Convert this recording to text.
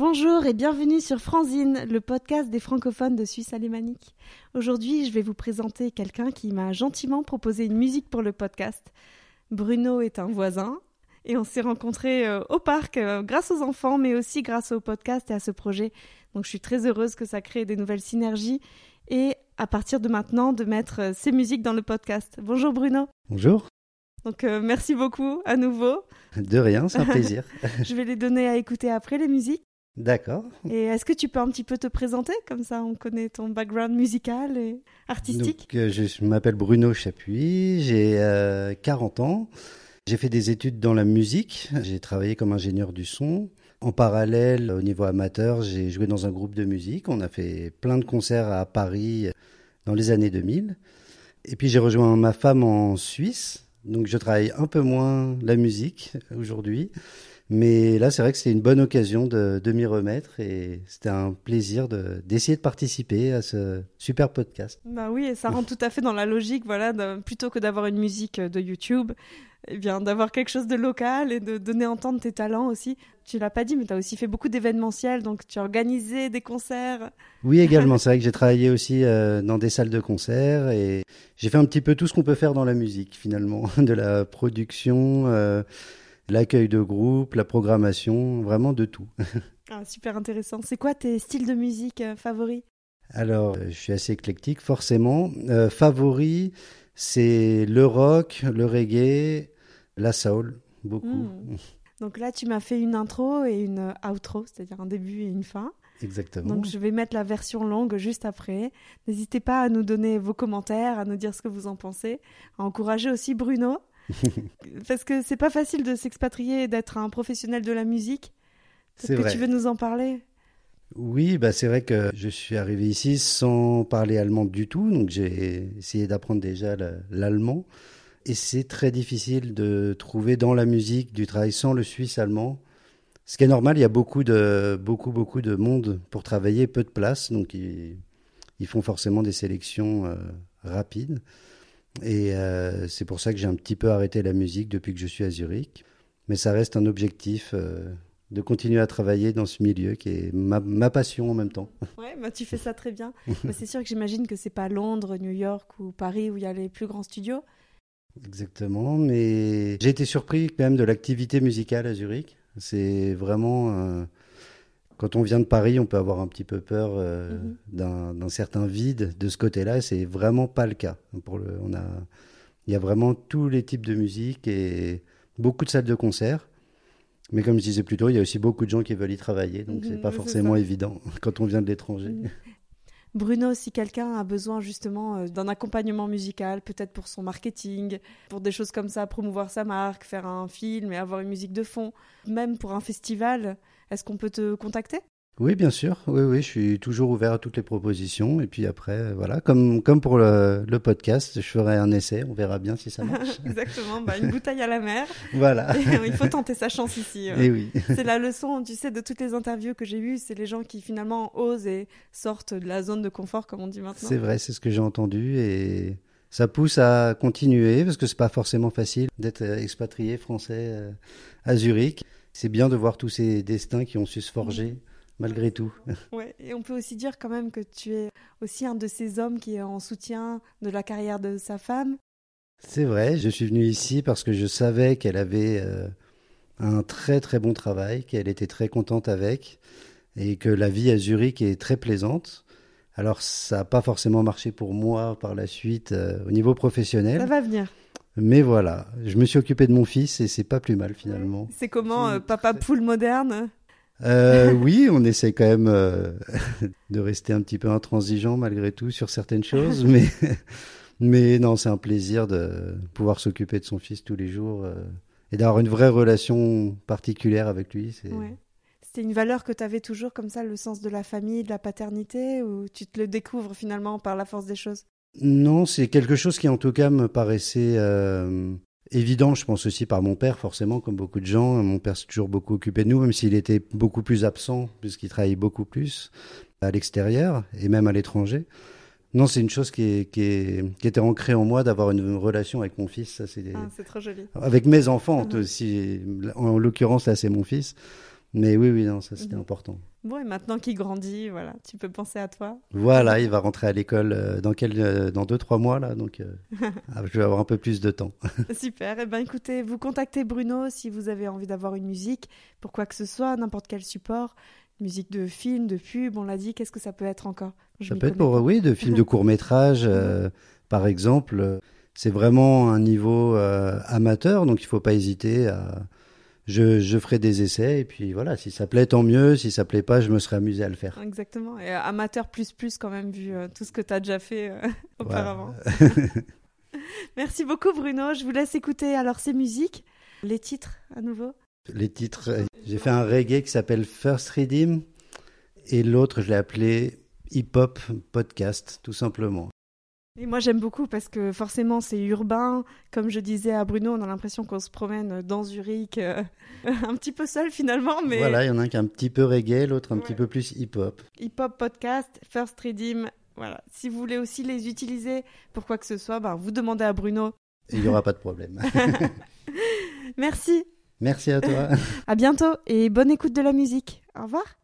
Bonjour et bienvenue sur Franzine, le podcast des francophones de Suisse alémanique. Aujourd'hui, je vais vous présenter quelqu'un qui m'a gentiment proposé une musique pour le podcast. Bruno est un voisin et on s'est rencontrés euh, au parc euh, grâce aux enfants, mais aussi grâce au podcast et à ce projet. Donc je suis très heureuse que ça crée des nouvelles synergies et à partir de maintenant de mettre euh, ces musiques dans le podcast. Bonjour Bruno. Bonjour. Donc merci beaucoup à nouveau. De rien, c'est un plaisir. je vais les donner à écouter après les musiques. D'accord. Et est-ce que tu peux un petit peu te présenter Comme ça, on connaît ton background musical et artistique? Donc, euh, je m'appelle Bruno Chapuis, j'ai 40 euh, ans. J'ai fait des études dans la musique. J'ai travaillé comme ingénieur du son. En parallèle, au niveau amateur, j'ai joué dans un groupe de musique. On a fait plein de concerts à Paris dans les années 2000. Et puis j'ai rejoint ma femme en Suisse. Donc je travaille un peu moins la musique aujourd'hui. Mais là, c'est vrai que c'était une bonne occasion de, de m'y remettre et c'était un plaisir d'essayer de, participer à ce super podcast. Bah oui, et ça rentre tout à fait dans la logique, voilà, plutôt que d'avoir une musique de YouTube, eh bien d'avoir quelque chose de local et de donner à entendre tes talents aussi. Tu l'as pas dit, mais tu as aussi fait beaucoup d'événementiels, donc tu as organisé des concerts. Oui, également. c'est vrai que j'ai travaillé aussi euh, dans des salles de concert et j'ai fait un petit peu tout ce qu'on peut faire dans la musique finalement, de la production. Euh, l'accueil de groupe, la programmation, vraiment de tout. Ah, super intéressant. C'est quoi tes styles de musique euh, favoris? Alors, euh, je suis assez éclectique, forcément. Euh, favori, c'est le rock, le reggae, la soul, beaucoup. Hmm. Donc là, tu m'as fait une intro et une outro, c'est-à-dire un début et une fin. Exactement. Donc je vais mettre la version longue juste après. N'hésitez pas à nous donner vos commentaires, à nous dire ce que vous en pensez, à encourager aussi Bruno Parce que c'est pas facile de s'expatrier et d'être un professionnel de la musique. C'est que tu veux nous en parler? Oui, bah c'est vrai que je suis arrivé ici sans parler allemand du tout, donc j'ai essayé d'apprendre déjà l'allemand. Et c'est très difficile de trouver dans la musique du travail sans le suisse allemand. Ce qui est normal, il y a beaucoup de, beaucoup, beaucoup de monde pour travailler, peu de place, donc ils, font forcément des sélections euh, rapides. Et euh, c'est pour ça que j'ai un petit peu arrêté la musique depuis que je suis à Zurich. Mais ça reste un objectif euh, de continuer à travailler dans ce milieu qui est ma, ma passion en même temps. Ouais, bah tu fais ça très bien. c'est sûr que j'imagine que c'est pas Londres, New York ou Paris où il y a les plus grands studios. Exactement, mais j'ai été surpris quand même de l'activité musicale à Zurich. C'est vraiment euh, quand on vient de Paris, on peut avoir un petit peu peur euh, mhm. d'un certain vide de ce côté-là. C'est vraiment pas le cas. Pour le, on a, il y a vraiment tous les types de musique et beaucoup de salles de concert. Mais comme je disais plus tôt, il y a aussi beaucoup de gens qui veulent y travailler, donc c'est mhm, pas forcément évident quand on vient de l'étranger. Bruno, si quelqu'un a besoin justement euh, d'un accompagnement musical, peut-être pour son marketing, pour des choses comme ça, promouvoir sa marque, faire un film et avoir une musique de fond, même pour un festival, est-ce qu'on peut te contacter? Oui, bien sûr. Oui, oui, je suis toujours ouvert à toutes les propositions. Et puis après, voilà, comme, comme pour le, podcast, je ferai un essai. On verra bien si ça marche. Exactement. Bah, une bouteille à la mer. voilà. Euh, il faut tenter sa chance ici. Et eh oui. c'est la leçon, tu sais, de toutes les interviews que j'ai eues. C'est les gens qui finalement osent et sortent de la zone de confort, comme on dit maintenant. C'est vrai, c'est ce que j'ai entendu. Et ça pousse à continuer parce que c'est pas forcément facile d'être expatrié français euh, à Zurich c'est bien de voir tous ces destins qui ont su se forger malgré tout. Ouais, et on peut aussi dire quand même que tu es aussi un de ces hommes qui est en soutien de la carrière de sa femme. C'est vrai, je suis venu ici parce que je savais qu'elle avait euh, un très très bon travail, qu'elle était très contente avec et que la vie à Zurich est très plaisante. Alors ça n'a pas forcément marché pour moi par la suite euh, au niveau professionnel. Ça va venir. Mais voilà, je me suis occupé de mon fils et c'est pas plus mal finalement. C'est comment, euh, papa poule moderne? Euh, Oui, on essaie quand même euh, de rester un petit peu intransigeant malgré tout sur certaines choses, mais, mais non, c'est un plaisir de pouvoir s'occuper de son fils tous les jours et d'avoir une vraie relation particulière avec lui. C'était une valeur que tu avais toujours comme ça, le sens de la famille, de la paternité, ou tu te le découvres finalement par la force des choses? Non, c'est quelque chose qui en tout cas me paraissait euh, évident, je pense aussi par mon père, forcément, comme beaucoup de gens. Mon père s'est toujours beaucoup occupé de nous, même s'il était beaucoup plus absent, puisqu'il travaillait beaucoup plus à l'extérieur et même à l'étranger. Non, c'est une chose qui, qui, était ancrée en moi d'avoir une relation avec mon fils. Ça, c'est, ah, trop joli. Avec mes enfants aussi. En l'occurrence, là, c'est mon fils. Mais oui, oui, non, ça c'était mhm. important. Bon, et maintenant qu'il grandit, voilà, tu peux penser à toi. Voilà, il va rentrer à l'école euh, dans quel, euh, dans deux trois mois là, donc euh, ah, je vais avoir un peu plus de temps. Super. Eh ben, écoutez, vous contactez Bruno si vous avez envie d'avoir une musique pour quoi que ce soit, n'importe quel support, musique de film, de pub, on l'a dit. Qu'est-ce que ça peut être encore? Ça peut être pour oui, de films de court métrage, par exemple. C'est vraiment un niveau amateur, donc il faut pas hésiter à je, ferai des essais et puis voilà, si ça plaît, tant mieux. Si ça plaît pas, je me serai amusé à le faire. Exactement. Et euh, amateur plus plus quand même vu euh, tout ce que tu as déjà fait euh, auparavant. Merci beaucoup Bruno. Je vous laisse écouter alors ces musiques. Les titres à nouveau Les titres, j'ai fait un reggae qui s'appelle First Redeem et l'autre je l'ai appelé Hip Hop Podcast tout simplement. Et moi j'aime beaucoup parce que forcément c'est urbain. Comme je disais à Bruno, on a l'impression qu'on se promène dans Zurich, euh, un petit peu seul finalement. Mais... Voilà, il y en a un qui est un petit peu reggae, l'autre un petit peu plus hip-hop. Hip-hop podcast, First Redeem. Voilà. Si vous voulez aussi les utiliser pour quoi que ce soit, ben, vous demandez à Bruno. Il n'y aura pas de problème. Merci. Merci à toi. à bientôt et bonne écoute de la musique. Au revoir.